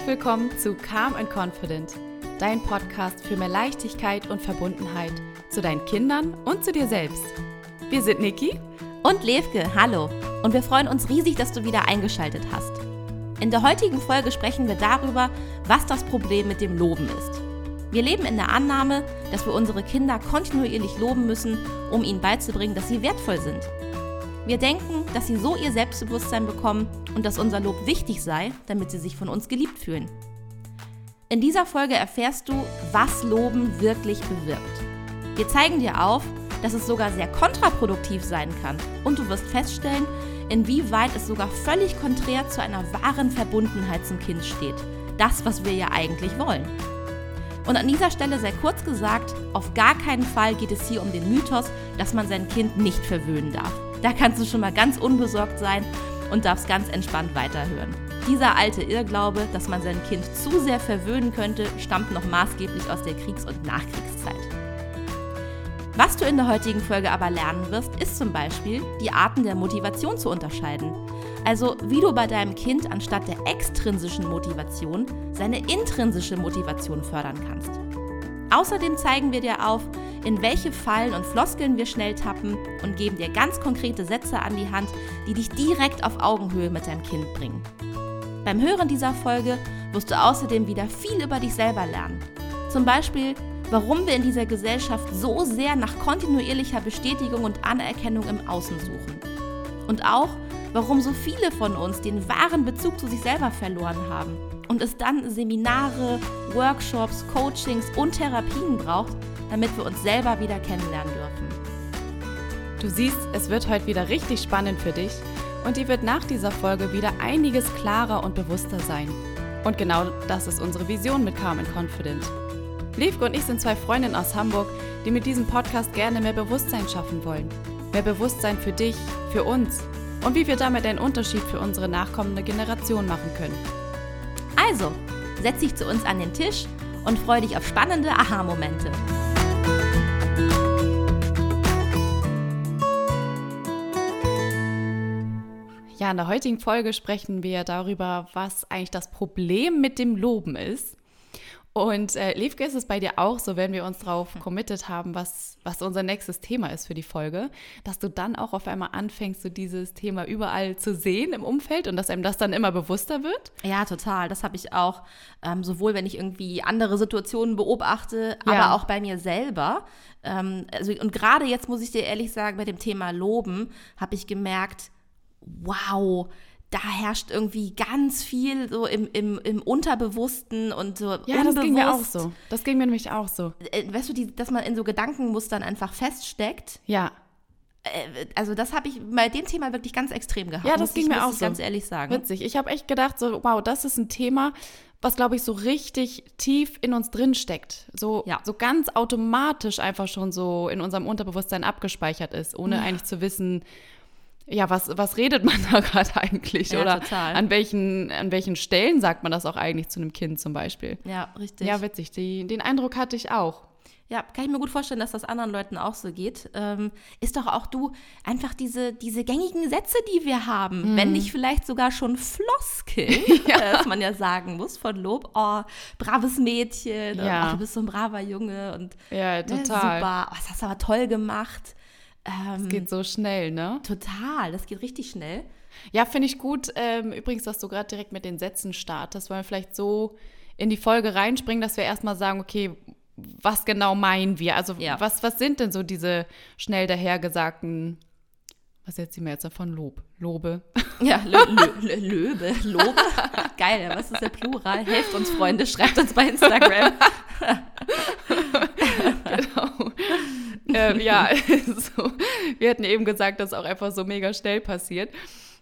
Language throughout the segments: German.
Herzlich willkommen zu Calm and Confident, dein Podcast für mehr Leichtigkeit und Verbundenheit zu deinen Kindern und zu dir selbst. Wir sind Niki und Levke, hallo. Und wir freuen uns riesig, dass du wieder eingeschaltet hast. In der heutigen Folge sprechen wir darüber, was das Problem mit dem Loben ist. Wir leben in der Annahme, dass wir unsere Kinder kontinuierlich loben müssen, um ihnen beizubringen, dass sie wertvoll sind. Wir denken, dass sie so ihr Selbstbewusstsein bekommen und dass unser Lob wichtig sei, damit sie sich von uns geliebt fühlen. In dieser Folge erfährst du, was Loben wirklich bewirkt. Wir zeigen dir auf, dass es sogar sehr kontraproduktiv sein kann und du wirst feststellen, inwieweit es sogar völlig konträr zu einer wahren Verbundenheit zum Kind steht. Das, was wir ja eigentlich wollen. Und an dieser Stelle sehr kurz gesagt, auf gar keinen Fall geht es hier um den Mythos, dass man sein Kind nicht verwöhnen darf. Da kannst du schon mal ganz unbesorgt sein und darfst ganz entspannt weiterhören. Dieser alte Irrglaube, dass man sein Kind zu sehr verwöhnen könnte, stammt noch maßgeblich aus der Kriegs- und Nachkriegszeit. Was du in der heutigen Folge aber lernen wirst, ist zum Beispiel, die Arten der Motivation zu unterscheiden. Also wie du bei deinem Kind anstatt der extrinsischen Motivation seine intrinsische Motivation fördern kannst. Außerdem zeigen wir dir auf, in welche Fallen und Floskeln wir schnell tappen und geben dir ganz konkrete Sätze an die Hand, die dich direkt auf Augenhöhe mit deinem Kind bringen. Beim Hören dieser Folge wirst du außerdem wieder viel über dich selber lernen. Zum Beispiel, warum wir in dieser Gesellschaft so sehr nach kontinuierlicher Bestätigung und Anerkennung im Außen suchen. Und auch, warum so viele von uns den wahren Bezug zu sich selber verloren haben und es dann Seminare, Workshops, Coachings und Therapien braucht, damit wir uns selber wieder kennenlernen dürfen. Du siehst, es wird heute wieder richtig spannend für dich und dir wird nach dieser Folge wieder einiges klarer und bewusster sein. Und genau das ist unsere Vision mit Calm and Confident. Lievke und ich sind zwei Freundinnen aus Hamburg, die mit diesem Podcast gerne mehr Bewusstsein schaffen wollen. Mehr Bewusstsein für dich, für uns und wie wir damit einen Unterschied für unsere nachkommende Generation machen können. Also, setz dich zu uns an den Tisch und freu dich auf spannende Aha-Momente. Ja, in der heutigen Folge sprechen wir darüber, was eigentlich das Problem mit dem Loben ist. Und äh, Liebke, ist es bei dir auch so, wenn wir uns darauf committed haben, was, was unser nächstes Thema ist für die Folge, dass du dann auch auf einmal anfängst, so dieses Thema überall zu sehen im Umfeld und dass einem das dann immer bewusster wird? Ja, total. Das habe ich auch, ähm, sowohl wenn ich irgendwie andere Situationen beobachte, ja. aber auch bei mir selber. Ähm, also, und gerade jetzt muss ich dir ehrlich sagen, bei dem Thema Loben habe ich gemerkt, wow, da herrscht irgendwie ganz viel so im, im, im Unterbewussten und so. Ja, das ging mir auch so. Das ging mir nämlich auch so. Äh, weißt du, die, dass man in so Gedankenmustern einfach feststeckt. Ja. Äh, also das habe ich bei dem Thema wirklich ganz extrem gehabt. Ja, das ging ich, mir auch so. ganz ehrlich sagen. Witzig. Ich habe echt gedacht, so wow, das ist ein Thema, was glaube ich so richtig tief in uns drin steckt. So, ja. so ganz automatisch einfach schon so in unserem Unterbewusstsein abgespeichert ist, ohne ja. eigentlich zu wissen, ja, was, was redet man da gerade eigentlich? Ja, Oder total. An, welchen, an welchen Stellen sagt man das auch eigentlich zu einem Kind zum Beispiel? Ja, richtig. Ja, witzig. Die, den Eindruck hatte ich auch. Ja, kann ich mir gut vorstellen, dass das anderen Leuten auch so geht. Ähm, ist doch auch du einfach diese, diese gängigen Sätze, die wir haben, mhm. wenn nicht vielleicht sogar schon Floskeln, ja. dass man ja sagen muss von Lob, oh, braves Mädchen, ja. und, oh, du bist so ein braver Junge und ja, ne, total. Ne, super, oh, das hast du aber toll gemacht. Ähm, das geht so schnell, ne? Total, das geht richtig schnell. Ja, finde ich gut. Ähm, übrigens, dass du gerade direkt mit den Sätzen startest, weil wir vielleicht so in die Folge reinspringen, dass wir erstmal sagen, okay, was genau meinen wir? Also ja. was, was sind denn so diese schnell dahergesagten, was setzen wir jetzt davon? Lob, Lobe. Ja, Lö, Lö, Löbe, Lobe. Geil, was ist der Plural? Helft uns, Freunde, schreibt uns bei Instagram. genau ähm, ja, so, wir hatten eben gesagt, dass auch einfach so mega schnell passiert.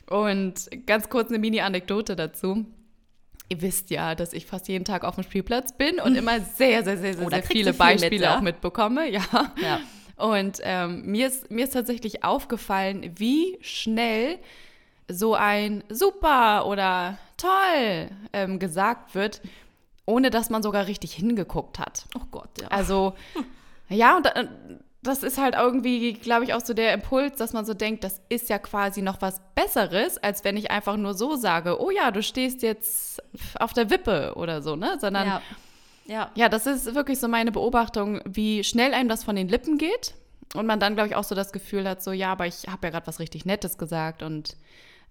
Und ganz kurz eine Mini-Anekdote dazu. Ihr wisst ja, dass ich fast jeden Tag auf dem Spielplatz bin und immer sehr, sehr, sehr, sehr, oh, sehr viele viel Beispiele mit, ja? auch mitbekomme. Ja. ja. Und ähm, mir, ist, mir ist tatsächlich aufgefallen, wie schnell so ein super oder toll ähm, gesagt wird, ohne dass man sogar richtig hingeguckt hat. Oh Gott, ja. Also, ja, und das ist halt irgendwie, glaube ich, auch so der Impuls, dass man so denkt, das ist ja quasi noch was Besseres, als wenn ich einfach nur so sage, oh ja, du stehst jetzt auf der Wippe oder so, ne? Sondern Ja. Ja. ja, das ist wirklich so meine Beobachtung, wie schnell einem das von den Lippen geht. Und man dann, glaube ich, auch so das Gefühl hat, so, ja, aber ich habe ja gerade was richtig Nettes gesagt und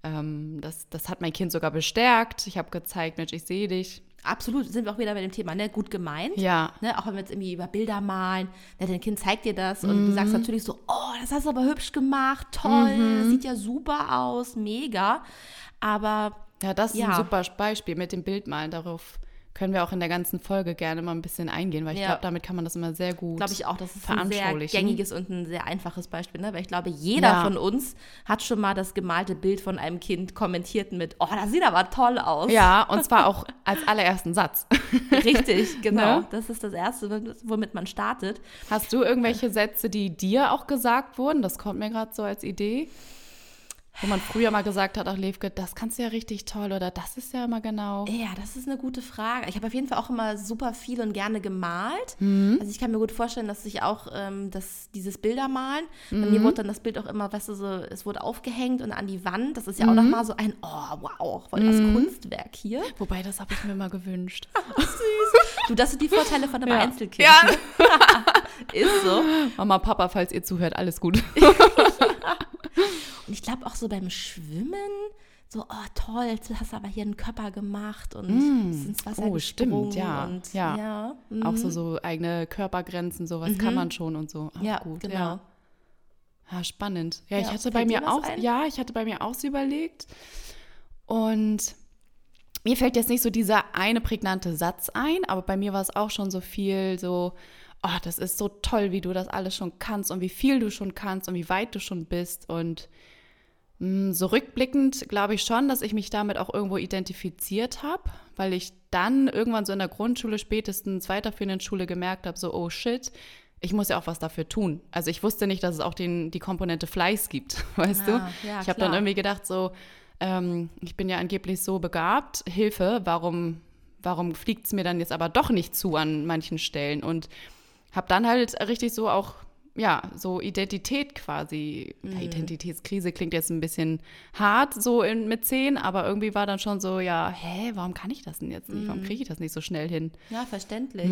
ähm, das, das hat mein Kind sogar bestärkt. Ich habe gezeigt, Mensch, ich sehe dich. Absolut, sind wir auch wieder bei dem Thema, ne? Gut gemeint. Ja. Ne, auch wenn wir jetzt irgendwie über Bilder malen, ne, dein Kind zeigt dir das und du sagst natürlich so, oh, das hast du aber hübsch gemacht, toll, das sieht ja super aus, mega. Aber Ja, das ist Ja. ein super Beispiel mit dem Bildmalen. Darauf können wir auch in der ganzen Folge gerne mal ein bisschen eingehen, weil ich Ja. glaube, damit kann man das immer sehr gut glaube ich auch, das ist ein sehr gängiges und ein sehr einfaches Beispiel, ne? weil ich glaube, jeder Ja. von uns hat schon mal das gemalte Bild von einem Kind kommentiert mit, oh, das sieht aber toll aus. Ja, und zwar auch als allerersten Satz. Richtig, genau. Ne? Das ist das Erste, womit man startet. Hast du irgendwelche Sätze, die dir auch gesagt wurden? Das kommt mir gerade so als Idee. Wo man früher mal gesagt hat, ach Levke, das kannst du ja richtig toll oder das ist ja immer genau. Ja, das ist eine gute Frage. Ich habe auf jeden Fall auch immer super viel und gerne gemalt. Mhm. Also ich kann mir gut vorstellen, dass ich auch ähm, das, dieses Bildermalen, bei Mhm. mir wurde dann das Bild auch immer, weißt du, so, es wurde aufgehängt und an die Wand. Das ist ja auch Mhm. nochmal so ein, oh wow, voll das Kunstwerk hier. Wobei, das habe ich mir mal gewünscht. Du, das sind die Vorteile von einem Ja. Einzelkind. Ja. Ne? ist so. Mama, Papa, falls ihr zuhört, alles gut. Und ich glaube auch so beim Schwimmen, so, oh toll, jetzt hast du aber hier einen Körper gemacht und bist ins Wasser Oh, stimmt, ja, Und, ja. ja, mhm. Auch so, so eigene Körpergrenzen, sowas kann man schon und so. Auch ja, gut. genau. Ja. Ja, spannend. Ja, ich hatte bei mir auch, ein? ja, ich hatte bei mir auch so überlegt. Und mir fällt jetzt nicht so dieser eine prägnante Satz ein, aber bei mir war es auch schon so viel so, oh, das ist so toll, wie du das alles schon kannst und wie viel du schon kannst und wie weit du schon bist. Und mh, so rückblickend glaube ich schon, dass ich mich damit auch irgendwo identifiziert habe, weil ich dann irgendwann so in der Grundschule, spätestens weiterführenden Schule gemerkt habe, so, oh shit, ich muss ja auch was dafür tun. Also ich wusste nicht, dass es auch den, die Komponente Fleiß gibt, weißt Ah, du? ja, ich habe dann irgendwie gedacht, so, ähm, ich bin ja angeblich so begabt, Hilfe, warum, warum fliegt es mir dann jetzt aber doch nicht zu an manchen Stellen? Und habe dann halt richtig so auch, ja, so Identität quasi, Mhm. ja, Identitätskrise klingt jetzt ein bisschen hart so in, mit zehn, aber irgendwie war dann schon so, ja, hä, warum kann ich das denn jetzt nicht? Mhm. Warum kriege ich das nicht so schnell hin? Ja, verständlich.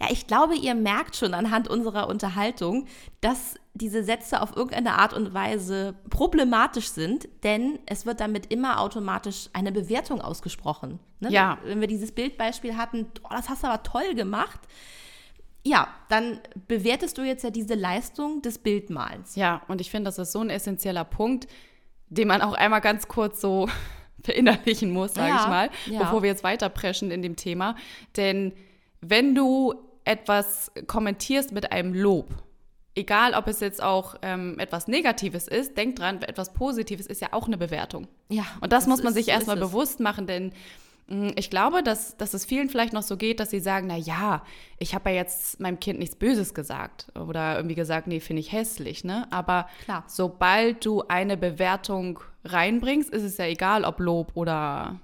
Ja, ich glaube, ihr merkt schon anhand unserer Unterhaltung, dass diese Sätze auf irgendeine Art und Weise problematisch sind, denn es wird damit immer automatisch eine Bewertung ausgesprochen. Ne? Ja. Wenn wir dieses Bildbeispiel hatten, oh, das hast du aber toll gemacht. Ja, dann bewertest du jetzt ja diese Leistung des Bildmalens. Ja, und ich finde, das ist so ein essentieller Punkt, den man auch einmal ganz kurz so verinnerlichen muss, sage Ja, ich mal, ja. bevor wir jetzt weiterpreschen in dem Thema. Denn wenn du etwas kommentierst mit einem Lob, egal ob es jetzt auch ähm, etwas Negatives ist, denk dran, etwas Positives ist ja auch eine Bewertung. Ja, Und das, das muss man ist- sich erstmal bewusst machen, denn mh, ich glaube, dass, dass es vielen vielleicht noch so geht, dass sie sagen, na ja, ich habe ja jetzt meinem Kind nichts Böses gesagt oder irgendwie gesagt, nee, finde ich hässlich, ne? Aber Klar. sobald du eine Bewertung reinbringst, ist es ja egal, ob Lob oder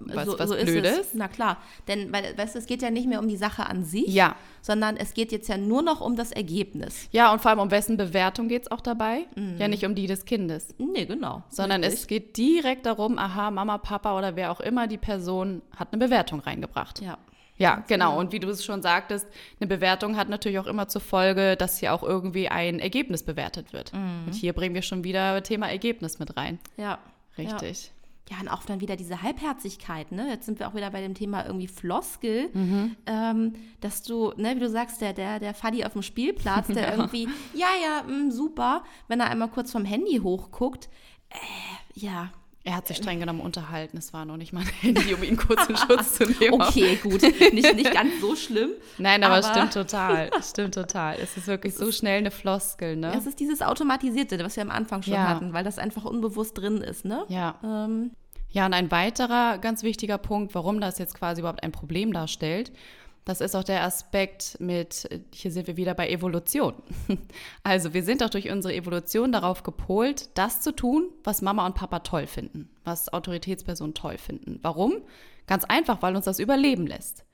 was, was ist Blödes. es. Na klar, denn weil, weißt du, es geht ja nicht mehr um die Sache an sich, Ja. sondern es geht jetzt ja nur noch um das Ergebnis. Ja, und vor allem um wessen Bewertung geht es auch dabei? Ja, nicht um die des Kindes. Nee, genau. Sondern Richtig. es geht direkt darum, aha, Mama, Papa oder wer auch immer die Person hat eine Bewertung reingebracht. Ja. Ja, genau. Und wie du es schon sagtest, eine Bewertung hat natürlich auch immer zur Folge, dass hier auch irgendwie ein Ergebnis bewertet wird. Und hier bringen wir schon wieder Thema Ergebnis mit rein. Ja. Richtig. Ja, und auch dann wieder diese Halbherzigkeit, ne? Jetzt sind wir auch wieder bei dem Thema irgendwie Floskel, Mhm. ähm, dass du, ne, wie du sagst, der, der, der Faddy auf dem Spielplatz, der irgendwie, ja, ja, mh, super, wenn er einmal kurz vom Handy hochguckt, äh, ja, Er hat sich streng genommen unterhalten. Es war noch nicht mal ein Handy, um ihn kurz in Schutz zu nehmen. okay, gut, nicht, nicht ganz so schlimm. Nein, aber, Aber- stimmt total. Stimmt total. Es ist wirklich so schnell eine Floskel, ne? Es ist dieses Automatisierte, was wir am Anfang schon Ja. hatten, weil das einfach unbewusst drin ist, ne? Ja. Ähm, Ja, und ein weiterer ganz wichtiger Punkt, warum das jetzt quasi überhaupt ein Problem darstellt, das ist auch der Aspekt mit, hier sind wir wieder bei Evolution. Also wir sind auch durch unsere Evolution darauf gepolt, das zu tun, was Mama und Papa toll finden, was Autoritätspersonen toll finden. Warum? Ganz einfach, weil uns das überleben lässt.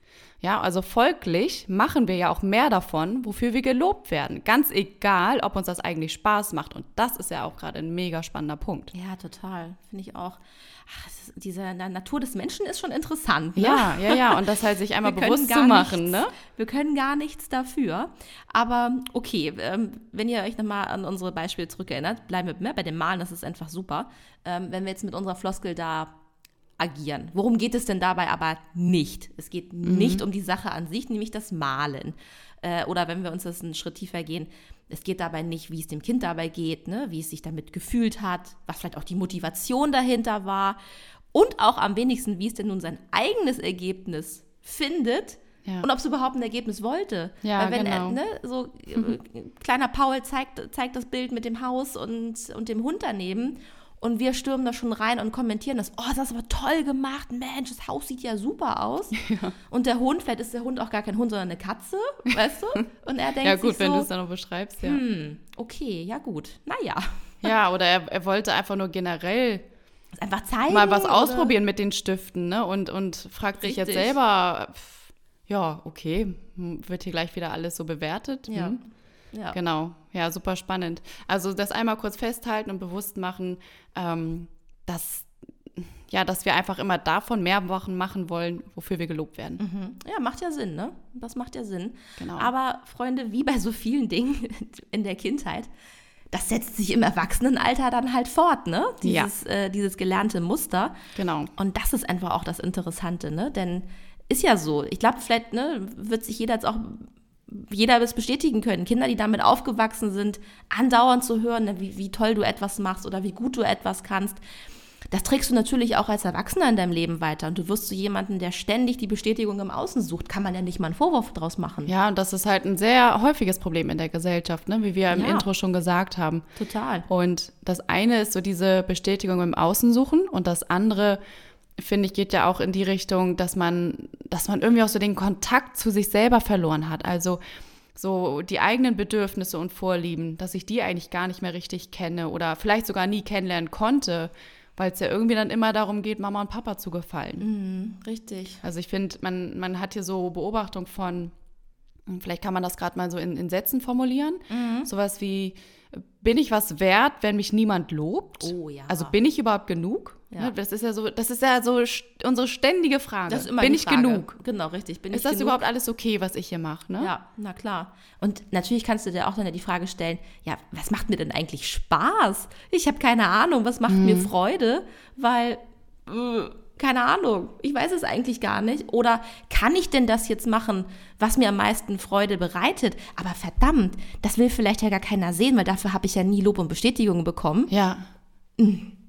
Ja, also folglich machen wir ja auch mehr davon, wofür wir gelobt werden. Ganz egal, ob uns das eigentlich Spaß macht. Und das ist ja auch gerade ein mega spannender Punkt. Ja, total. Finde ich auch. Ach, ist, diese Natur des Menschen ist schon interessant. Ne? Ja, ja, ja. Und das halt sich einmal bewusst zu machen. Nichts, ne? Wir können gar nichts dafür. Aber okay, ähm, wenn ihr euch nochmal an unsere Beispiele zurückerinnert, bleiben wir ne, bei dem Malen, das ist einfach super. Ähm, wenn wir jetzt mit unserer Floskel da agieren. Worum geht es denn dabei aber nicht? Es geht mhm. nicht um die Sache an sich, nämlich das Malen. Äh, oder wenn wir uns das einen Schritt tiefer gehen, es geht dabei nicht, wie es dem Kind dabei geht, ne? wie es sich damit gefühlt hat, was vielleicht auch die Motivation dahinter war und auch am wenigsten, wie es denn nun sein eigenes Ergebnis findet. Ja. Und ob es überhaupt ein Ergebnis wollte. Ja, Weil wenn genau. er, ne, so mhm. kleiner Paul zeigt, zeigt das Bild mit dem Haus und, und dem Hund daneben und wir stürmen da schon rein und kommentieren das. Oh, das ist aber toll gemacht. Mensch, das Haus sieht ja super aus. Ja. Und der Hund, vielleicht ist der Hund auch gar kein Hund, sondern eine Katze, weißt du? Und er denkt Ja gut, wenn so, du es dann noch beschreibst, ja. Hm, okay, ja gut. Naja. Ja, oder er, er wollte einfach nur generell einfach zeigen. Mal was ausprobieren mit den Stiften, ne? Und, und fragt sich jetzt selber, pff, ja, okay, wird hier gleich wieder alles so bewertet? Ja. Hm. Ja. Genau, ja, super spannend. Also das einmal kurz festhalten und bewusst machen, ähm, dass, ja, dass wir einfach immer davon mehr Wochen machen wollen, wofür wir gelobt werden. Mhm. Ja, macht ja Sinn, ne? Das macht ja Sinn. Genau. Aber Freunde, wie bei so vielen Dingen in der Kindheit, das setzt sich im Erwachsenenalter dann halt fort, ne? Dieses, Ja. äh, dieses gelernte Muster. Genau. Und das ist einfach auch das Interessante, ne? Denn ist ja so. Ich glaube, vielleicht ne, wird sich jeder jetzt auch, jeder wird es bestätigen können. Kinder, die damit aufgewachsen sind, andauernd zu hören, ne, wie, wie toll du etwas machst oder wie gut du etwas kannst. Das trägst du natürlich auch als Erwachsener in deinem Leben weiter. Und du wirst zu jemandem, der ständig die Bestätigung im Außen sucht, kann man ja nicht mal einen Vorwurf draus machen. Ja, und das ist halt ein sehr häufiges Problem in der Gesellschaft, ne? wie wir im Ja. Intro schon gesagt haben. Total. Und das eine ist so diese Bestätigung im Außen suchen und das andere, finde ich, geht ja auch in die Richtung, dass man, dass man irgendwie auch so den Kontakt zu sich selber verloren hat. Also so die eigenen Bedürfnisse und Vorlieben, dass ich die eigentlich gar nicht mehr richtig kenne oder vielleicht sogar nie kennenlernen konnte, weil es ja irgendwie dann immer darum geht, Mama und Papa zu gefallen. Richtig. Also ich finde, man, man hat hier so Beobachtung von, vielleicht kann man das gerade mal so in, in Sätzen formulieren, sowas wie, bin ich was wert, wenn mich niemand lobt? Oh ja. Also bin ich überhaupt genug? Ja. Ne, Das ist ja so, das ist ja so unsere ständige Frage. Das ist immer bin ich Frage. genug? Genau, richtig. Bin Ist ich das genug? überhaupt alles okay, was ich hier mache? Ne? Ja, na klar. Und natürlich kannst du dir auch dann die Frage stellen, ja, was macht mir denn eigentlich Spaß? Ich habe keine Ahnung, was macht mir Freude, weil, äh, keine Ahnung, ich weiß es eigentlich gar nicht. Oder kann ich denn das jetzt machen, was mir am meisten Freude bereitet? Aber verdammt, das will vielleicht ja gar keiner sehen, weil dafür habe ich ja nie Lob und Bestätigung bekommen. Ja.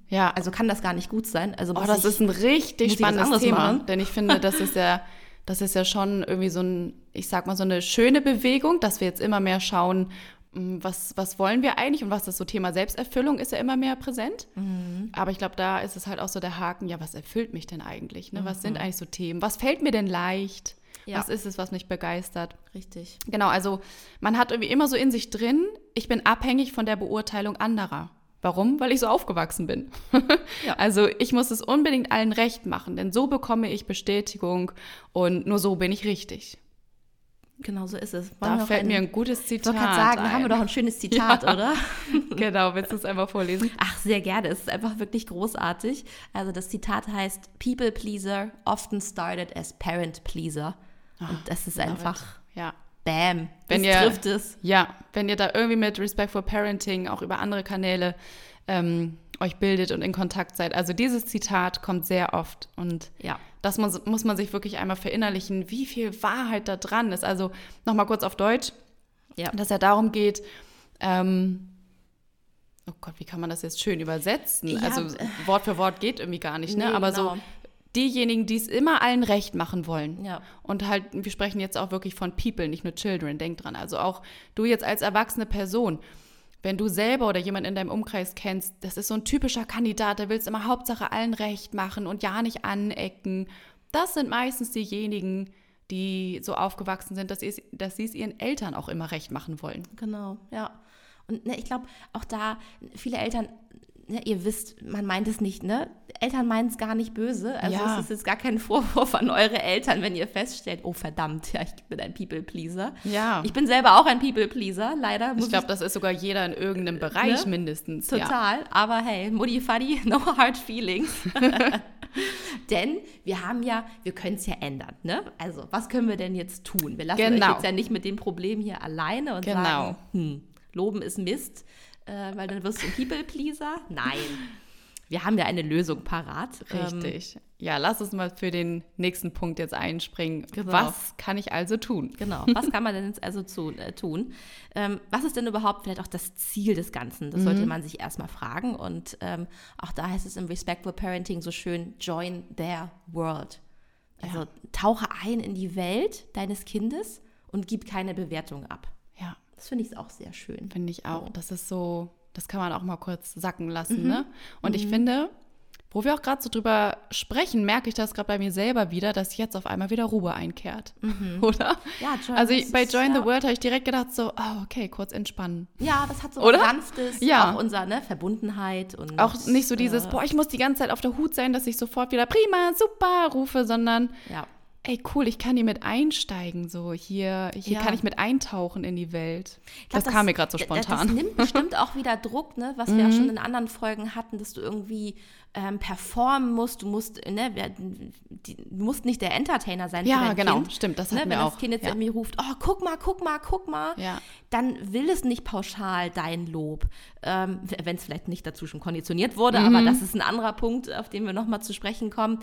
Ja, Also kann das gar nicht gut sein. Also Oh, das ich, ist ein richtig spannendes Thema. machen? Denn ich finde, das ist ja, das ist ja schon irgendwie so ein, ich sag mal, so eine schöne Bewegung, dass wir jetzt immer mehr schauen, was, was wollen wir eigentlich und was das so Thema Selbsterfüllung ist ja immer mehr präsent. Mhm. Aber ich glaube, da ist es halt auch so der Haken, ja, was erfüllt mich denn eigentlich? Ne? Was Mhm. sind eigentlich so Themen? Was fällt mir denn leicht? Ja. Was ist es, was mich begeistert? richtig. Genau, also man hat irgendwie immer so in sich drin, ich bin abhängig von der Beurteilung anderer. Warum? Weil ich so aufgewachsen bin. Ja. Also ich muss es unbedingt allen recht machen, denn so bekomme ich Bestätigung und nur so bin ich richtig. Genau so ist es. Wollen Da fällt ein- mir ein gutes Ich Zitat wollte gerade sagen, da haben wir doch ein schönes Zitat, Ja. oder? Genau, willst du es einfach vorlesen? Ach, sehr gerne. Es ist einfach wirklich großartig. Also das Zitat heißt, People Pleaser often started as Parent Pleaser. Und das ist einfach, Ja. bam, Wenn ihr- trifft es. Ja, wenn ihr da irgendwie mit Respectful Parenting auch über andere Kanäle ähm, euch bildet und in Kontakt seid. Also dieses Zitat kommt sehr oft und Ja. Das muss, muss man sich wirklich einmal verinnerlichen, wie viel Wahrheit da dran ist. Also nochmal kurz auf Deutsch, Ja. dass ja darum geht, ähm, oh Gott, wie kann man das jetzt schön übersetzen? Ja, also Wort für Wort geht irgendwie gar nicht, ne? Nee, Aber genau. so diejenigen, die es immer allen recht machen wollen. Ja. Und halt, wir sprechen jetzt auch wirklich von People, nicht nur Children, denk dran. Also auch du jetzt als erwachsene Person, wenn du selber oder jemand in deinem Umkreis kennst, das ist so ein typischer Kandidat, der will es immer Hauptsache allen recht machen und ja nicht anecken. Das sind meistens diejenigen, die so aufgewachsen sind, dass, sie es- dass sie es ihren Eltern auch immer recht machen wollen. Genau, ja. Und ne, ich glaube, auch da, viele Eltern ne, ihr wisst, man meint es nicht, ne? Eltern meinen es gar nicht böse. Also Ja. es ist jetzt gar kein Vorwurf an eure Eltern, wenn ihr feststellt, oh verdammt, ja, ich bin ein People-Pleaser. Ja. Ich bin selber auch ein People-Pleaser, leider. Ich glaube, das ist sogar jeder in irgendeinem Bereich Ne? mindestens. Ja. Total, aber hey, Mutti Fuddy, no hard feelings. denn wir haben ja, wir können es ja ändern, ne? Also, was können wir denn jetzt tun? Wir lassen Genau. euch jetzt ja nicht mit dem Problem hier alleine und Genau. sagen, hm, Loben ist Mist, äh, weil dann wirst du ein People-Pleaser. Nein, wir haben ja eine Lösung parat. Ähm, Richtig. ja, lass uns mal für den nächsten Punkt jetzt einspringen. Genau. Was kann ich also tun? Genau. Was kann man denn jetzt also zu, äh, tun? Ähm, was ist denn überhaupt vielleicht auch das Ziel des Ganzen? Das Mhm. sollte man sich erstmal fragen. Und ähm, auch da heißt es im Respectful Parenting so schön, join their world. Also tauche ein in die Welt deines Kindes und gib keine Bewertung ab. Ja, Das finde ich auch sehr schön. finde ich auch. So. Das ist so, das kann man auch mal kurz sacken lassen. Mhm. Ne? Und ich finde, wo wir auch gerade so drüber sprechen, merke ich das gerade bei mir selber wieder, dass jetzt auf einmal wieder Ruhe einkehrt. Oder? Ja, join, Also ich, bei ist, Join ja, the World habe ich direkt gedacht, so, oh, okay, kurz entspannen. Ja, das hat so Oder? was Sanftes, Ja. auch unser ne, Verbundenheit und Auch nicht so dieses, äh, boah, ich muss die ganze Zeit auf der Hut sein, dass ich sofort wieder prima, super rufe, sondern ja. Ey, cool, ich kann hier mit einsteigen, so hier, hier Ja. kann ich mit eintauchen in die Welt. Glaub, das, kam mir gerade so d- spontan. Mhm. Das nimmt bestimmt auch wieder Druck, ne, was wir ja schon in anderen Folgen hatten, dass du irgendwie ähm, performen musst. Du musst, ne, du musst nicht der Entertainer sein Ja, für dein genau, Kind. stimmt, das ne, hatten Wenn wir das auch. Kind jetzt Ja. irgendwie ruft, oh, guck mal, guck mal, guck mal, Ja. dann will es nicht pauschal dein Lob. Ähm, wenn es vielleicht nicht dazu schon konditioniert wurde, Mhm. aber das ist ein anderer Punkt, auf den wir nochmal zu sprechen kommen.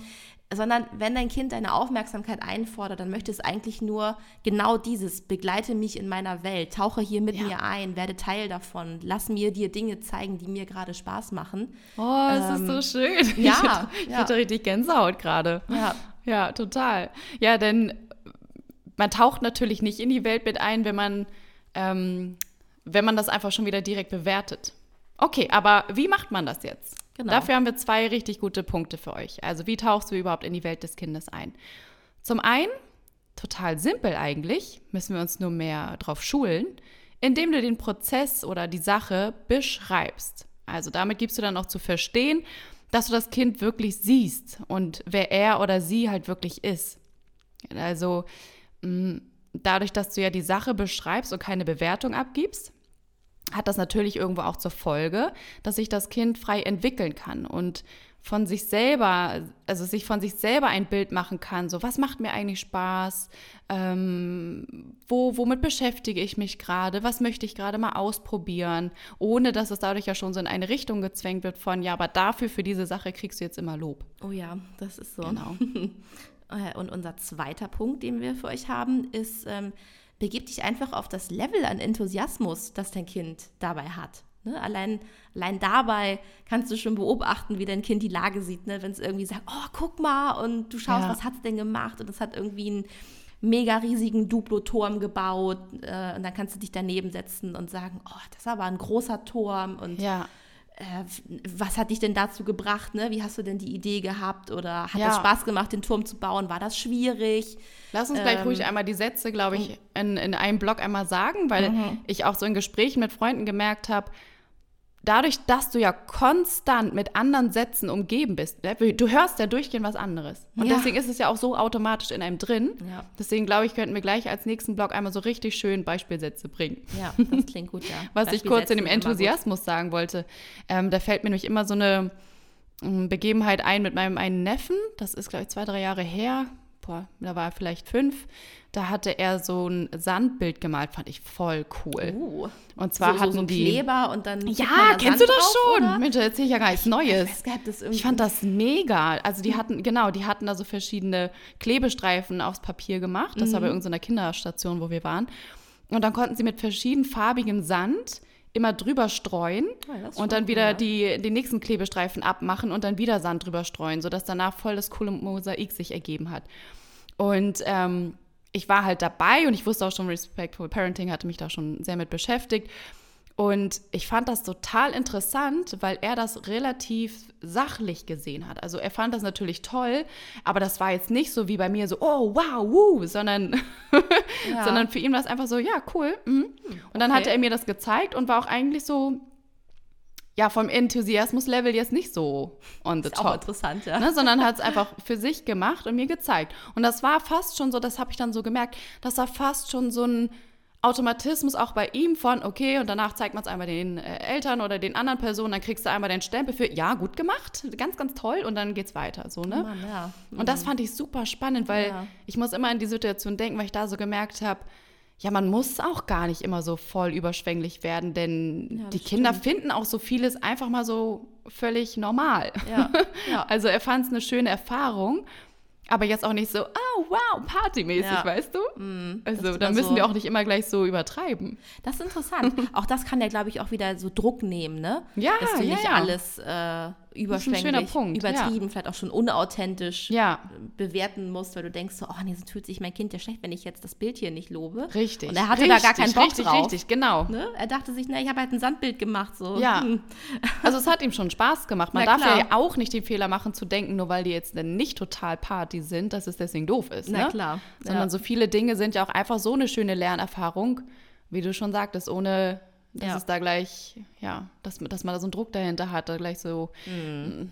Sondern wenn dein Kind deine Aufmerksamkeit einfordert, dann möchte es eigentlich nur genau dieses, begleite mich in meiner Welt, tauche hier mit Ja. mir ein, werde Teil davon, lass mir dir Dinge zeigen, die mir gerade Spaß machen. Oh, das ist so schön. Ähm, ja, ich hatte, ich ja. hatte richtig Gänsehaut gerade. Ja. Ja, total. Ja, denn man taucht natürlich nicht in die Welt mit ein, wenn man, ähm, wenn man das einfach schon wieder direkt bewertet. Okay, aber wie macht man das jetzt? Genau. Dafür haben wir zwei richtig gute Punkte für euch. Also wie tauchst du überhaupt in die Welt des Kindes ein? Zum einen, total simpel eigentlich, müssen wir uns nur mehr drauf schulen, indem du den Prozess oder die Sache beschreibst. Also damit gibst du dann auch zu verstehen, dass du das Kind wirklich siehst und wer er oder sie halt wirklich ist. Also dadurch, dass du ja die Sache beschreibst und keine Bewertung abgibst, hat das natürlich irgendwo auch zur Folge, dass sich das Kind frei entwickeln kann und von sich selber, also sich von sich selber ein Bild machen kann, so was macht mir eigentlich Spaß, ähm, wo, womit beschäftige ich mich gerade, was möchte ich gerade mal ausprobieren, ohne dass es dadurch ja schon so in eine Richtung gezwängt wird von, ja, aber dafür, für diese Sache kriegst du jetzt immer Lob. Oh ja, das ist so. Genau. Äh, Und unser zweiter Punkt, den wir für euch haben, ist, ähm, begib dich einfach auf das Level an Enthusiasmus, das dein Kind dabei hat. Ne? Allein, allein dabei kannst du schon beobachten, wie dein Kind die Lage sieht, ne? wenn es irgendwie sagt, oh, guck mal, und du schaust, Ja. was hat es denn gemacht? Und es hat irgendwie einen mega riesigen Duplo-Turm gebaut. Äh, und dann kannst du dich daneben setzen und sagen, oh, das ist aber ein großer Turm. Und Ja, was hat dich denn dazu gebracht? Ne? Wie hast du denn die Idee gehabt? Oder hat Ja. es Spaß gemacht, den Turm zu bauen? War das schwierig? Lass uns gleich Ähm, ruhig einmal die Sätze, glaube ich, in, in einem Blog einmal sagen, weil Mhm. ich auch so in Gesprächen mit Freunden gemerkt habe, dadurch, dass du ja konstant mit anderen Sätzen umgeben bist, ne, du hörst ja durchgehend was anderes. Und Ja. deswegen ist es ja auch so automatisch in einem drin. Ja. Deswegen glaube ich, könnten wir gleich als nächsten Blog einmal so richtig schön Beispielsätze bringen. Ja, das klingt gut, ja. Was ich kurz in dem. Enthusiasmus sagen wollte, ähm, da fällt mir nämlich immer so eine ähm, Begebenheit ein mit meinem einen Neffen. Das ist, glaube ich, zwei, drei Jahre her. Boah, da war er vielleicht fünf. Da hatte er so ein Sandbild gemalt, fand ich voll cool. Uh, Und zwar so, hatten so, so die. Kleber und dann. Ja, kennst Sand du das drauf, schon? Oder? Mensch, da erzähle ich ja gar nichts Neues. Ich weiß das. Ich fand das mega. Also die hatten, genau, die hatten da so verschiedene Klebestreifen aufs Papier gemacht. Das war Mhm. bei irgendeiner Kinderstation, wo wir waren. Und dann konnten sie mit verschiedenfarbigem Sand immer drüber streuen Ah, das ist und dann wieder ja. die, den nächsten Klebestreifen abmachen und dann wieder Sand drüber streuen, sodass danach voll das coole Mosaik sich ergeben hat. Und ähm, ich war halt dabei und ich wusste auch schon, Respectful Parenting hatte mich da schon sehr mit beschäftigt. Und ich fand das total interessant, weil er das relativ sachlich gesehen hat. Also er fand das natürlich toll, aber das war jetzt nicht so wie bei mir so, oh wow, wuh, sondern, Ja. sondern für ihn war es einfach so, ja, cool. Mhm. Und dann okay. hatte er mir das gezeigt und war auch eigentlich so, ja, vom Enthusiasmus-Level jetzt nicht so on the Ist top. auch interessant, ja. Ne, sondern hat es einfach für sich gemacht und mir gezeigt. Und das war fast schon so, das habe ich dann so gemerkt, das war fast schon so ein Automatismus auch bei ihm von, okay, und danach zeigt man es einmal den äh, Eltern oder den anderen Personen, dann kriegst du einmal den Stempel für, ja, gut gemacht, ganz, ganz toll, und dann geht's weiter, so, ne? Mann, ja. Und das fand ich super spannend, weil Ja. ich muss immer an die Situation denken, weil ich da so gemerkt habe, ja, man muss auch gar nicht immer so voll überschwänglich werden, denn Ja, die Kinder finden auch so vieles einfach mal so völlig normal. Also er fand es eine schöne Erfahrung, aber jetzt auch nicht so, oh wow, partymäßig, Ja. weißt du? also das da müssen so- wir auch nicht immer gleich so übertreiben. Das ist interessant. auch das kann ja, glaube ich, auch wieder so Druck nehmen, ne? Ja, Dass du ja, nicht ja. alles äh, überschwänglich, Punkt, übertrieben, vielleicht auch schon unauthentisch Ja. bewerten musst, weil du denkst so, oh nee, sonst fühlt sich mein Kind ja schlecht, wenn ich jetzt das Bild hier nicht lobe. Richtig. Und er hatte richtig, da gar keinen Bock richtig, drauf. Richtig, genau. Ne? Er dachte sich, na, ich habe halt ein Sandbild gemacht. So. Ja. Hm. Also es hat ihm schon Spaß gemacht. Man Na darf klar. ja auch nicht den Fehler machen zu denken, nur weil die jetzt nicht total Party sind, dass es deswegen doof ist. Na ne? klar, Sondern ja. so viele Dinge sind ja auch einfach so eine schöne Lernerfahrung, wie du schon sagtest, ohne dass Ja. es da gleich, ja, dass, dass man da so einen Druck dahinter hat, da gleich so, Mhm.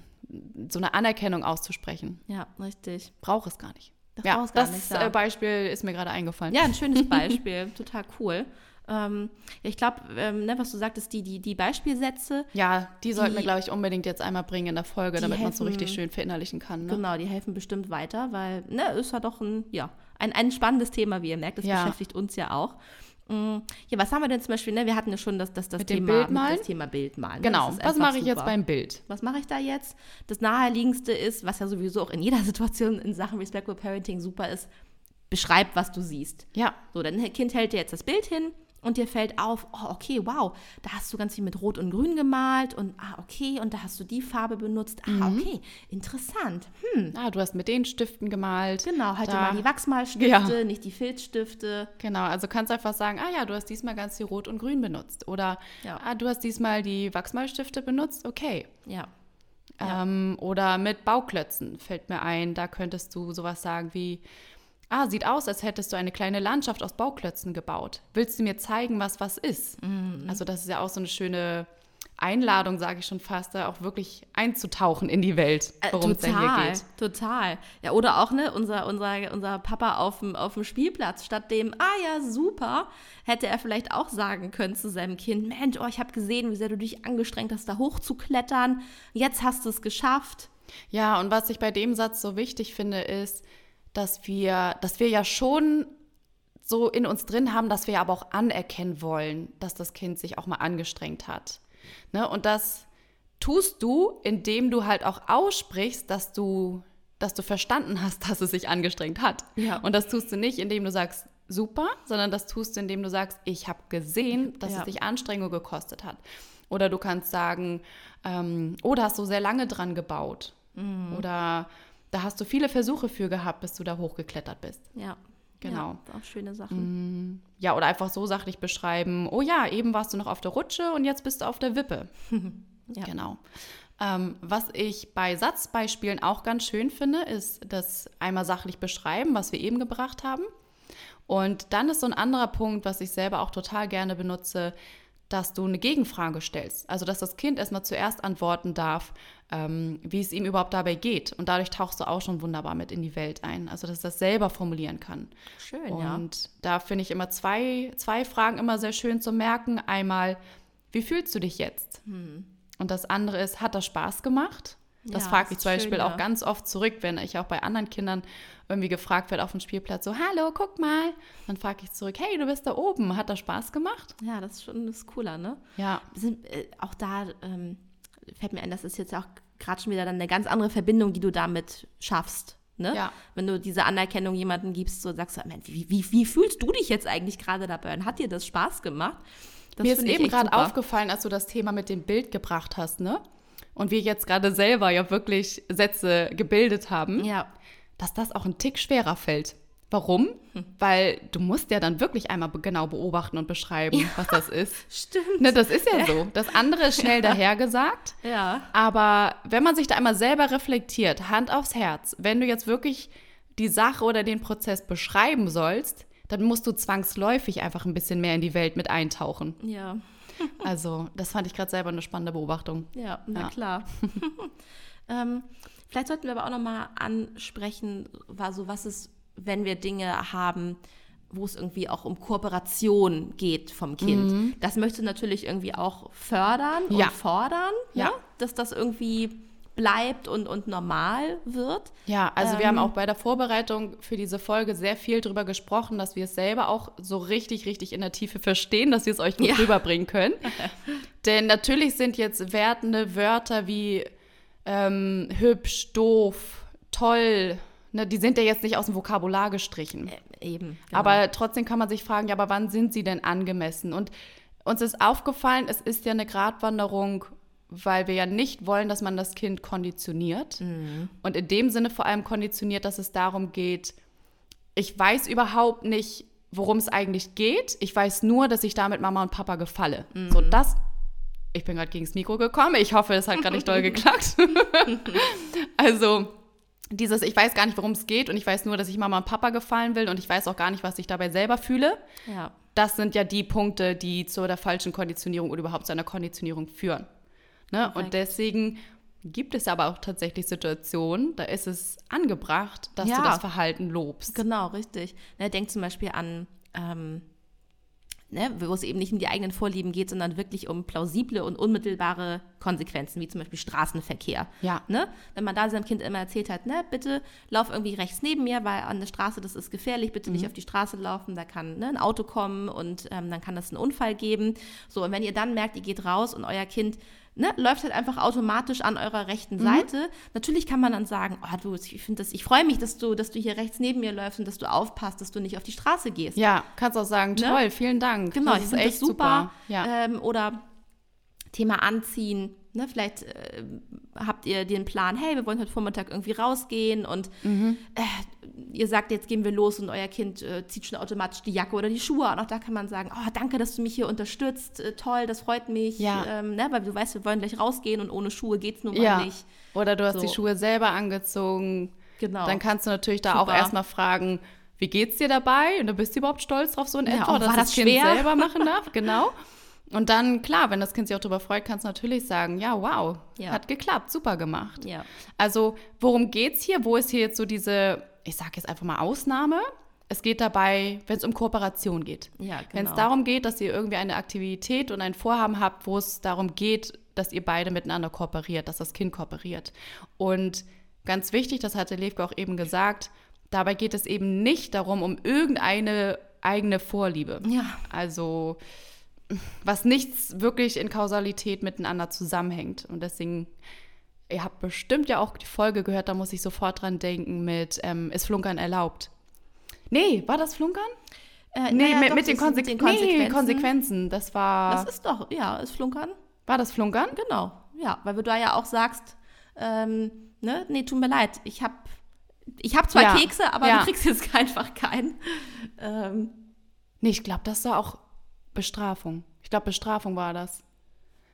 so eine Anerkennung auszusprechen. Ja, richtig. Braucht es gar nicht. Das ja, das nicht, ja. äh, Beispiel ist mir gerade eingefallen. Ja, ein schönes Beispiel. Total cool. Ähm, ja, ich glaube, ähm, ne, was du sagtest, die, die, die Beispielsätze, Ja, die sollten wir, Die- glaube ich, unbedingt jetzt einmal bringen in der Folge, damit man es so richtig schön verinnerlichen kann. Ne? genau, die helfen bestimmt weiter, weil, ne, ist ja doch ein, ja, ein, ein spannendes Thema, wie ihr merkt. Das Ja. beschäftigt uns ja auch. Mm, Ja, was haben wir denn zum Beispiel, ne? Wir hatten ja schon das, das, das, Mit Thema, Bildmalen? das Thema Bildmalen. ne? Genau, was mache ich jetzt super. beim Bild? Was mache ich da jetzt? Das naheliegendste ist, was ja sowieso auch in jeder Situation in Sachen Respectful Parenting super ist, beschreib, was du siehst. Ja, So, dein Kind hält dir jetzt das Bild hin und dir fällt auf, oh, okay, wow, da hast du ganz viel mit Rot und Grün gemalt und ah, okay, und da hast du die Farbe benutzt. Ah, Mhm. okay, interessant. Hm, ah, du hast mit den Stiften gemalt. genau, halt Da- immer die Wachsmalstifte, Ja. nicht die Filzstifte. Genau, also kannst einfach sagen, ah ja, du hast diesmal ganz viel Rot und Grün benutzt. Oder Ja. ah, du hast diesmal die Wachsmalstifte benutzt, okay. Ja, Ja. Ähm, oder mit Bauklötzen fällt mir ein, da könntest du sowas sagen wie, ah, sieht aus, als hättest du eine kleine Landschaft aus Bauklötzen gebaut. Willst du mir zeigen, was was ist? Mhm. Also das ist ja auch so eine schöne Einladung, sage ich schon fast, da auch wirklich einzutauchen in die Welt, Äh, worum es denn hier total, geht. total. Ja, oder auch, ne, unser, unser, unser Papa auf dem, auf dem Spielplatz, statt dem, ah ja, super, hätte er vielleicht auch sagen können zu seinem Kind, Mensch, oh, ich habe gesehen, wie sehr du dich angestrengt hast, da hochzuklettern. Jetzt hast du es geschafft. Ja, und was ich bei dem Satz so wichtig finde, ist, dass wir, dass wir ja schon so in uns drin haben, dass wir aber auch anerkennen wollen, dass das Kind sich auch mal angestrengt hat. Ne? Und das tust du, indem du halt auch aussprichst, dass du, dass du verstanden hast, dass es sich angestrengt hat. Ja. Und das tust du nicht, indem du sagst, super, sondern das tust du, indem du sagst, ich habe gesehen, dass Ja. es dich Anstrengung gekostet hat. Oder du kannst sagen, ähm, oh, da hast du sehr lange dran gebaut. Mhm. Oder da hast du viele Versuche für gehabt, bis du da hochgeklettert bist. Ja. Genau. Ja, auch schöne Sachen. Ja, oder einfach so sachlich beschreiben, oh ja, eben warst du noch auf der Rutsche und jetzt bist du auf der Wippe. Ja. Genau. Ähm, was ich bei Satzbeispielen auch ganz schön finde, ist das einmal sachlich beschreiben, was wir eben gebracht haben. Und dann ist so ein anderer Punkt, was ich selber auch total gerne benutze, dass du eine Gegenfrage stellst. Also, dass das Kind erstmal zuerst antworten darf, ähm, wie es ihm überhaupt dabei geht. Und dadurch tauchst du auch schon wunderbar mit in die Welt ein. Also, dass es das selber formulieren kann. Schön, ja. Und da finde ich immer zwei, zwei Fragen immer sehr schön zu merken. Einmal, wie fühlst du dich jetzt? Und das andere ist, hat das Spaß gemacht? Das Ja, frage das ich ist zum Beispiel schön, auch ja. ganz oft zurück, wenn ich auch bei anderen Kindern irgendwie gefragt werde auf dem Spielplatz, so, hallo, guck mal. Dann frage ich zurück, hey, du bist da oben, hat das Spaß gemacht? Ja, das ist schon das ist cooler, ne? Ja, Sind, äh, auch da ähm, fällt mir ein, das ist jetzt auch gerade schon wieder dann eine ganz andere Verbindung, die du damit schaffst. Ne? Ja. Wenn du diese Anerkennung jemandem gibst, so sagst du, Mensch, wie, wie, wie fühlst du dich jetzt eigentlich gerade dabei? Und hat dir das Spaß gemacht? Das Mir ist eben gerade aufgefallen, als du das Thema mit dem Bild gebracht hast, ne? Und wir jetzt gerade selber ja wirklich Sätze gebildet haben. Ja, dass das auch ein Tick schwerer fällt. Warum? Weil du musst ja dann wirklich einmal genau beobachten und beschreiben, was das ist. stimmt. Ne, das ist ja so. Das andere ist schnell dahergesagt. Ja. Aber wenn man sich da einmal selber reflektiert, Hand aufs Herz, wenn du jetzt wirklich die Sache oder den Prozess beschreiben sollst, dann musst du zwangsläufig einfach ein bisschen mehr in die Welt mit eintauchen. Ja. Also, das fand ich gerade selber eine spannende Beobachtung. Ja, na Ja. klar. ähm, vielleicht sollten wir aber auch nochmal ansprechen, war so, was ist, wenn wir Dinge haben, wo es irgendwie auch um Kooperation geht vom Kind. Das möchtest du natürlich irgendwie auch fördern und Mhm. Ja. fordern, Ja. ne? dass das irgendwie bleibt und, und normal wird. Ja, also wir haben Ähm. auch bei der Vorbereitung für diese Folge sehr viel darüber gesprochen, dass wir es selber auch so richtig, richtig in der Tiefe verstehen, dass wir es euch gut Ja. rüberbringen können. Denn natürlich sind jetzt wertende Wörter wie ähm, hübsch, doof, toll, ne, die sind ja jetzt nicht aus dem Vokabular gestrichen. Eben. genau. Aber trotzdem kann man sich fragen, ja, aber wann sind sie denn angemessen? Und uns ist aufgefallen, es ist ja eine Gratwanderung, weil wir ja nicht wollen, dass man das Kind konditioniert. Und in dem Sinne vor allem konditioniert, dass es darum geht, ich weiß überhaupt nicht, worum es eigentlich geht. Ich weiß nur, dass ich damit Mama und Papa gefalle. So, das. Ich bin gerade gegen das Mikro gekommen. Ich hoffe, es hat gerade nicht doll geklackt. also, dieses, ich weiß gar nicht, worum es geht und ich weiß nur, dass ich Mama und Papa gefallen will und ich weiß auch gar nicht, was ich dabei selber fühle. ja. Das sind ja die Punkte, die zu der falschen Konditionierung oder überhaupt zu einer Konditionierung führen. Ne? Und deswegen gibt es aber auch tatsächlich Situationen, da ist es angebracht, dass du Ja. das Verhalten lobst. Genau, richtig. Ne, denk zum Beispiel an, ähm, ne, wo es eben nicht um die eigenen Vorlieben geht, sondern wirklich um plausible und unmittelbare Konsequenzen, wie zum Beispiel Straßenverkehr. Ja. Ne? Wenn man da seinem Kind immer erzählt hat, ne, bitte lauf irgendwie rechts neben mir, weil an der Straße, das ist gefährlich, bitte Mhm. nicht auf die Straße laufen, da kann ne, ein Auto kommen und ähm, dann kann es einen Unfall geben. So, und wenn ihr dann merkt, ihr geht raus und euer Kind ne, läuft halt einfach automatisch an eurer rechten Mhm. Seite. Natürlich kann man dann sagen, oh, du, ich finde das, ich freue mich, dass du, dass du hier rechts neben mir läufst und dass du aufpasst, dass du nicht auf die Straße gehst. Ja, kannst auch sagen, Ne? toll, vielen Dank. Genau, das ist echt das super. Ja. Ähm, oder Thema Anziehen. Ne, vielleicht äh, habt ihr den Plan, hey, wir wollen heute Vormittag irgendwie rausgehen und Mhm. äh, ihr sagt, jetzt gehen wir los und euer Kind äh, zieht schon automatisch die Jacke oder die Schuhe an. Auch da kann man sagen, oh, danke, dass du mich hier unterstützt, äh, toll, das freut mich. Ja. Ähm, ne, weil du weißt, wir wollen gleich rausgehen und ohne Schuhe geht's nun mal ja. nicht. Oder du hast die So. Schuhe selber angezogen. Genau. Dann kannst du natürlich da auch Super. erstmal fragen, wie geht's dir dabei? Und du bist du überhaupt stolz drauf, so in Ja, etwa, und dass das das Kind selber machen darf? Genau. Und dann, klar, wenn das Kind sich auch darüber freut, kannst du natürlich sagen, ja, wow, Ja. hat geklappt, super gemacht. ja. Also, worum geht's hier? Wo ist hier jetzt so diese, ich sage jetzt einfach mal Ausnahme? Es geht dabei, wenn es um Kooperation geht. Ja, Wenn es genau. darum geht, dass ihr irgendwie eine Aktivität und ein Vorhaben habt, wo es darum geht, dass ihr beide miteinander kooperiert, dass das Kind kooperiert. Und ganz wichtig, das hatte Levke auch eben gesagt, dabei geht es eben nicht darum, um irgendeine eigene Vorliebe. Ja. Also was nichts wirklich in Kausalität miteinander zusammenhängt. Und deswegen, ihr habt bestimmt ja auch die Folge gehört, da muss ich sofort dran denken mit ähm, Ist Flunkern erlaubt? Nee, war das Flunkern? Äh, Nee, naja, mit, doch, mit, den das ist Konsequ mit Nee, Konsequenzen. Das war. Das ist doch, ja, ist Flunkern. war das Flunkern? Genau, ja, weil du da ja auch sagst, ähm, ne, nee, tut mir leid, ich habe ich hab zwar Ja, Kekse, aber ja. du kriegst jetzt einfach keinen. Ähm, Nee, ich glaube, das war auch Bestrafung. Ich glaube, Bestrafung war das.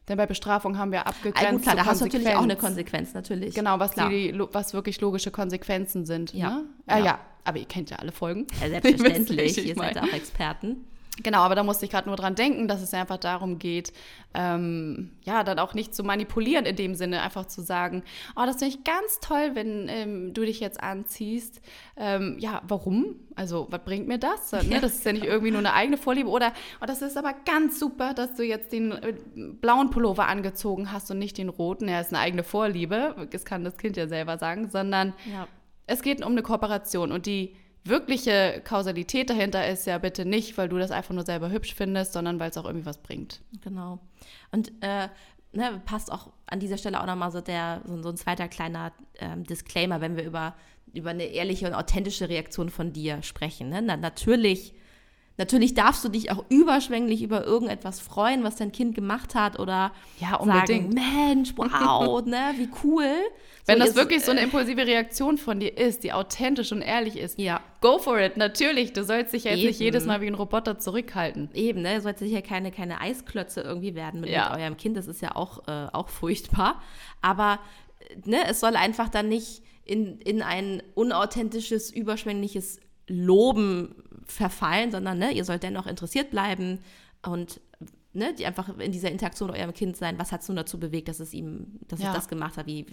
Denn bei Bestrafung haben wir abgegrenzt. ah, gut, klar, da hast du natürlich auch eine Konsequenz. Natürlich. Genau, was, die, was wirklich logische Konsequenzen sind. Ja. Ne? Äh, Ja. ja. aber ihr kennt ja alle Folgen. Ja, selbstverständlich, ihr seid auch Experten. Genau, aber da musste ich gerade nur dran denken, dass es ja einfach darum geht, ähm, ja, dann auch nicht zu manipulieren in dem Sinne, einfach zu sagen, oh, das finde ich ganz toll, wenn ähm, du dich jetzt anziehst. Ähm, ja, warum? Also, was bringt mir das? Ne? Das ist ja nicht irgendwie nur eine eigene Vorliebe. Oder, oh, das ist aber ganz super, dass du jetzt den äh, blauen Pullover angezogen hast und nicht den roten. Ja, ist eine eigene Vorliebe. Das kann das Kind ja selber sagen, sondern Ja. es geht um eine Kooperation und die wirkliche Kausalität dahinter ist ja bitte nicht, weil du das einfach nur selber hübsch findest, sondern weil es auch irgendwie was bringt. Genau. Und äh, ne, passt auch an dieser Stelle auch nochmal so, der, so, so ein zweiter kleiner ähm, Disclaimer, wenn wir über, über eine ehrliche und authentische Reaktion von dir sprechen. Ne? Na, natürlich, natürlich darfst du dich auch überschwänglich über irgendetwas freuen, was dein Kind gemacht hat oder Ja, sagen, unbedingt. Mensch, wow, ne, wie cool. Wenn So, das jetzt, wirklich so eine äh, impulsive Reaktion von dir ist, die authentisch und ehrlich ist, Ja. go for it, natürlich. Du sollst dich ja jetzt nicht Eben. jedes Mal wie ein Roboter zurückhalten. Eben, ne? Sollte sicher keine, keine Eisklötze irgendwie werden mit, Ja. mit eurem Kind. Das ist ja auch, äh, auch furchtbar. Aber äh, ne, es soll einfach dann nicht in, in ein unauthentisches, überschwängliches Loben verfallen, sondern ne, ihr sollt dennoch interessiert bleiben und ne, die einfach in dieser Interaktion mit eurem Kind sein, was hat es nun dazu bewegt, dass es ihm, dass Ja. es das gemacht hat, wie,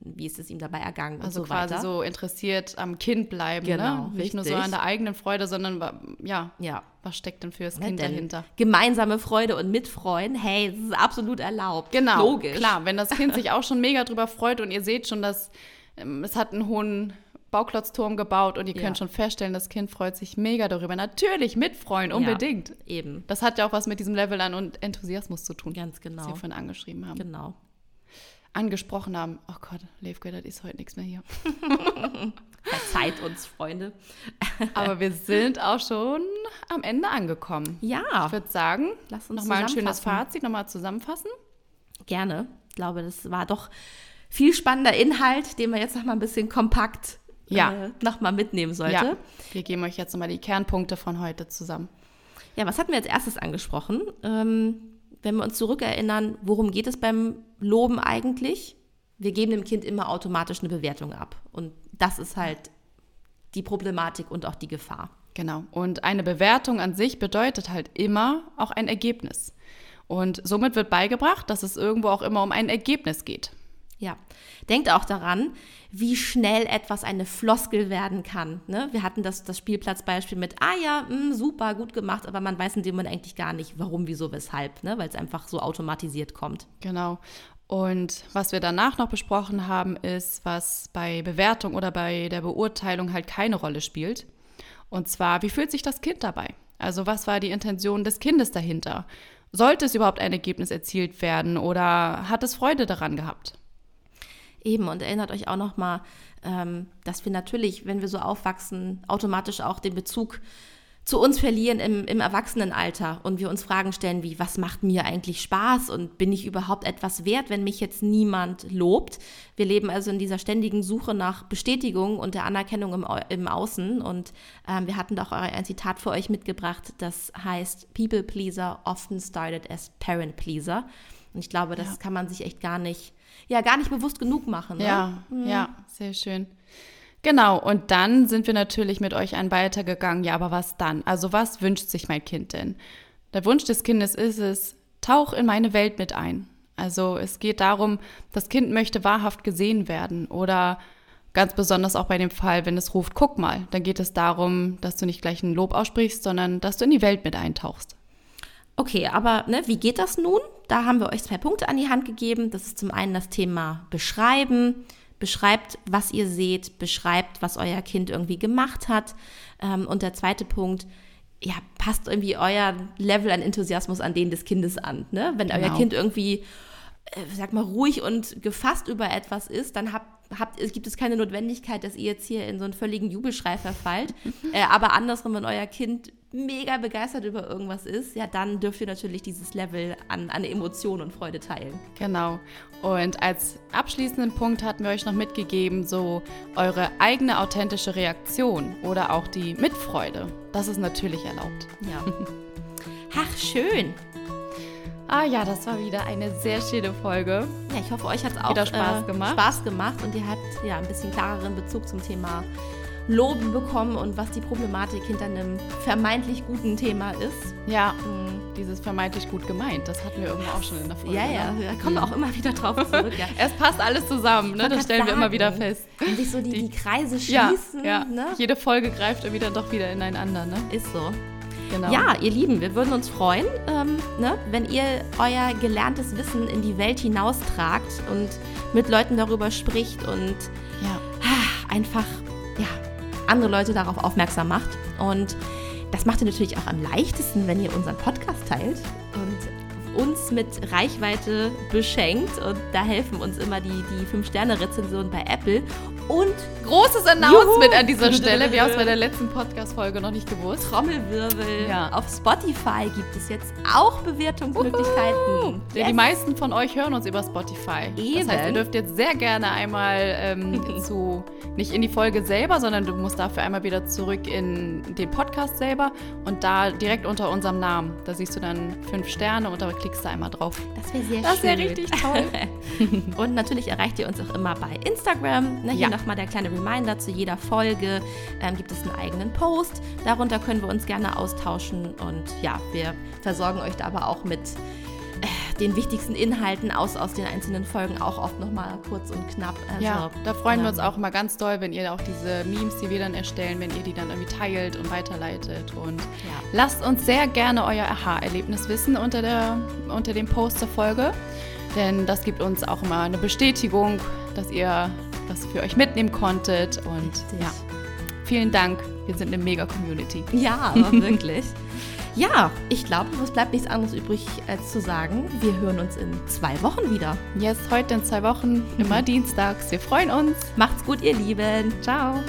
wie ist es ihm dabei ergangen Also und so quasi weiter. so interessiert am Kind bleiben, Genau, ne? Nicht nur so richtig. an der eigenen Freude, sondern ja, Ja. was steckt denn fürs Ne, Kind dahinter? Gemeinsame Freude und Mitfreuen, hey, das ist absolut erlaubt. Genau, Logisch. klar, wenn das Kind sich auch schon mega drüber freut und ihr seht schon, dass ähm, es hat einen hohen Bauklotzturm gebaut und ihr Ja. könnt schon feststellen, das Kind freut sich mega darüber. Natürlich mitfreuen, unbedingt. Eben, Das hat ja auch was mit diesem Level an und Enthusiasmus zu tun, ganz was genau. wir vorhin angeschrieben haben. Genau. Angesprochen haben. Oh Gott, Levke, das ist heute nichts mehr hier. Verzeiht uns, Freunde. Aber wir sind auch schon am Ende angekommen. Ja, Ich würde sagen, Lass uns nochmal ein schönes. Fazit, nochmal zusammenfassen. gerne. Ich glaube, das war doch viel spannender Inhalt, den man jetzt noch mal ein bisschen kompakt Ja. äh, noch mal mitnehmen sollte. Ja, wir geben euch jetzt nochmal die Kernpunkte von heute zusammen. Ja, was hatten wir als erstes angesprochen? Ähm, wenn wir uns zurückerinnern, worum geht es beim Loben eigentlich? Wir geben dem Kind immer automatisch eine Bewertung ab. Und das ist halt die Problematik und auch die Gefahr. Genau. Und eine Bewertung an sich bedeutet halt immer auch ein Ergebnis. Und somit wird beigebracht, dass es irgendwo auch immer um ein Ergebnis geht. Ja, denkt auch daran, wie schnell etwas eine Floskel werden kann. Ne? Wir hatten das, das Spielplatzbeispiel mit, ah ja, mh, super, gut gemacht, aber man weiß in dem Moment eigentlich gar nicht, warum, wieso, weshalb, ne? weil es einfach so automatisiert kommt. Genau. Und was wir danach noch besprochen haben, ist, was bei Bewertung oder bei der Beurteilung halt keine Rolle spielt. Und zwar, wie fühlt sich das Kind dabei? Also was war die Intention des Kindes dahinter? Sollte es überhaupt ein Ergebnis erzielt werden oder hat es Freude daran gehabt? Eben, und erinnert euch auch nochmal, ähm, dass wir natürlich, wenn wir so aufwachsen, automatisch auch den Bezug zu uns verlieren im, im Erwachsenenalter und wir uns Fragen stellen wie, was macht mir eigentlich Spaß und bin ich überhaupt etwas wert, wenn mich jetzt niemand lobt? Wir leben also in dieser ständigen Suche nach Bestätigung und der Anerkennung im, im Außen und ähm, wir hatten da auch ein Zitat für euch mitgebracht, das heißt, People Pleaser often started as Parent Pleaser. Und ich glaube, das Ja. kann man sich echt gar nicht, ja, gar nicht bewusst genug machen. Ne? Ja, ja, sehr schön. Genau, und dann sind wir natürlich mit euch einen weitergegangen. Ja, aber was dann? Also was wünscht sich mein Kind denn? Der Wunsch des Kindes ist es, tauch in meine Welt mit ein. Also es geht darum, das Kind möchte wahrhaft gesehen werden oder ganz besonders auch bei dem Fall, wenn es ruft, guck mal, dann geht es darum, dass du nicht gleich ein Lob aussprichst, sondern dass du in die Welt mit eintauchst. Okay, aber ne, wie geht das nun? Da haben wir euch zwei Punkte an die Hand gegeben. Das ist zum einen das Thema Beschreiben. Beschreibt, was ihr seht, beschreibt, was euer Kind irgendwie gemacht hat. Ähm, und der zweite Punkt, ja, passt irgendwie euer Level an Enthusiasmus an den des Kindes an. Ne? Wenn euer Genau. Kind irgendwie, äh, sag mal, ruhig und gefasst über etwas ist, dann habt, habt, gibt es keine Notwendigkeit, dass ihr jetzt hier in so einen völligen Jubelschrei verfallt. äh, aber andersrum, wenn euer Kind mega begeistert über irgendwas ist, ja, dann dürft ihr natürlich dieses Level an, an Emotion und Freude teilen. Genau. Und als abschließenden Punkt hatten wir euch noch mitgegeben, so eure eigene authentische Reaktion oder auch die Mitfreude. Das ist natürlich erlaubt. Ja. Ach, schön. Ah ja, das war wieder eine sehr schöne Folge. Ja, ich hoffe, euch hat es auch Wieder Spaß äh, gemacht. Spaß gemacht und ihr habt ja ein bisschen klareren Bezug zum Thema Loben bekommen und was die Problematik hinter einem vermeintlich guten Thema ist. Ja, mh, dieses vermeintlich gut gemeint, das hatten wir irgendwo auch schon in der Folge. Ja, ja, ne? da kommen wir auch immer wieder drauf zurück. Ja. Es passt alles zusammen, ne? das stellen wir immer sagen. wieder fest. Wenn sich so die, die, Die- Kreise Ja, schließen, ja. ne? Jede Folge greift dann doch wieder ineinander, ne? ist so. Genau. Ja, ihr Lieben, wir würden uns freuen, ähm, ne, wenn ihr euer gelerntes Wissen in die Welt hinaustragt und mit Leuten darüber spricht und ja. ah, einfach ja, andere Leute darauf aufmerksam macht. Und das macht ihr natürlich auch am leichtesten, wenn ihr unseren Podcast teilt und uns mit Reichweite beschenkt. Und da helfen uns immer die, die 5-Sterne-Rezensionen bei Apple. Und Großes Announcement Juhu. an dieser Stelle. Wir haben es bei der letzten Podcast-Folge noch nicht gewusst. Trommelwirbel. Ja. Auf Spotify gibt es jetzt auch Bewertungsmöglichkeiten. Ja, Die meisten von euch hören uns über Spotify. Eben. Das heißt, ihr dürft jetzt sehr gerne einmal ähm, zu, nicht in die Folge selber, sondern du musst dafür einmal wieder zurück in den Podcast selber und da direkt unter unserem Namen. Da siehst du dann fünf Sterne und da klickst du einmal drauf. Das wäre sehr Das schön. wäre richtig toll. Und natürlich erreicht ihr uns auch immer bei Instagram. Ne, hier Ja. nochmal der kleine Reminder zu jeder Folge. Ähm, gibt es einen eigenen Post. Darunter können wir uns gerne austauschen. Und ja, wir versorgen euch da aber auch mit den wichtigsten Inhalten aus, aus den einzelnen Folgen auch oft nochmal kurz und knapp. Also, ja, da freuen wir uns auch immer ganz doll, wenn ihr auch diese Memes, die wir dann erstellen, wenn ihr die dann irgendwie teilt und weiterleitet. Und Ja. lasst uns sehr gerne euer Aha-Erlebnis wissen unter, der, unter dem Post zur Folge. Denn das gibt uns auch immer eine Bestätigung, dass ihr das für euch mitnehmen konntet. Und Richtig. ja, vielen Dank. Wir sind eine mega Community. Ja, aber wirklich. Ja, ich glaube, es bleibt nichts anderes übrig, als zu sagen, wir hören uns in zwei Wochen wieder. Jetzt heute in zwei Wochen, immer dienstags. Wir freuen uns. Macht's gut, ihr Lieben. Ciao.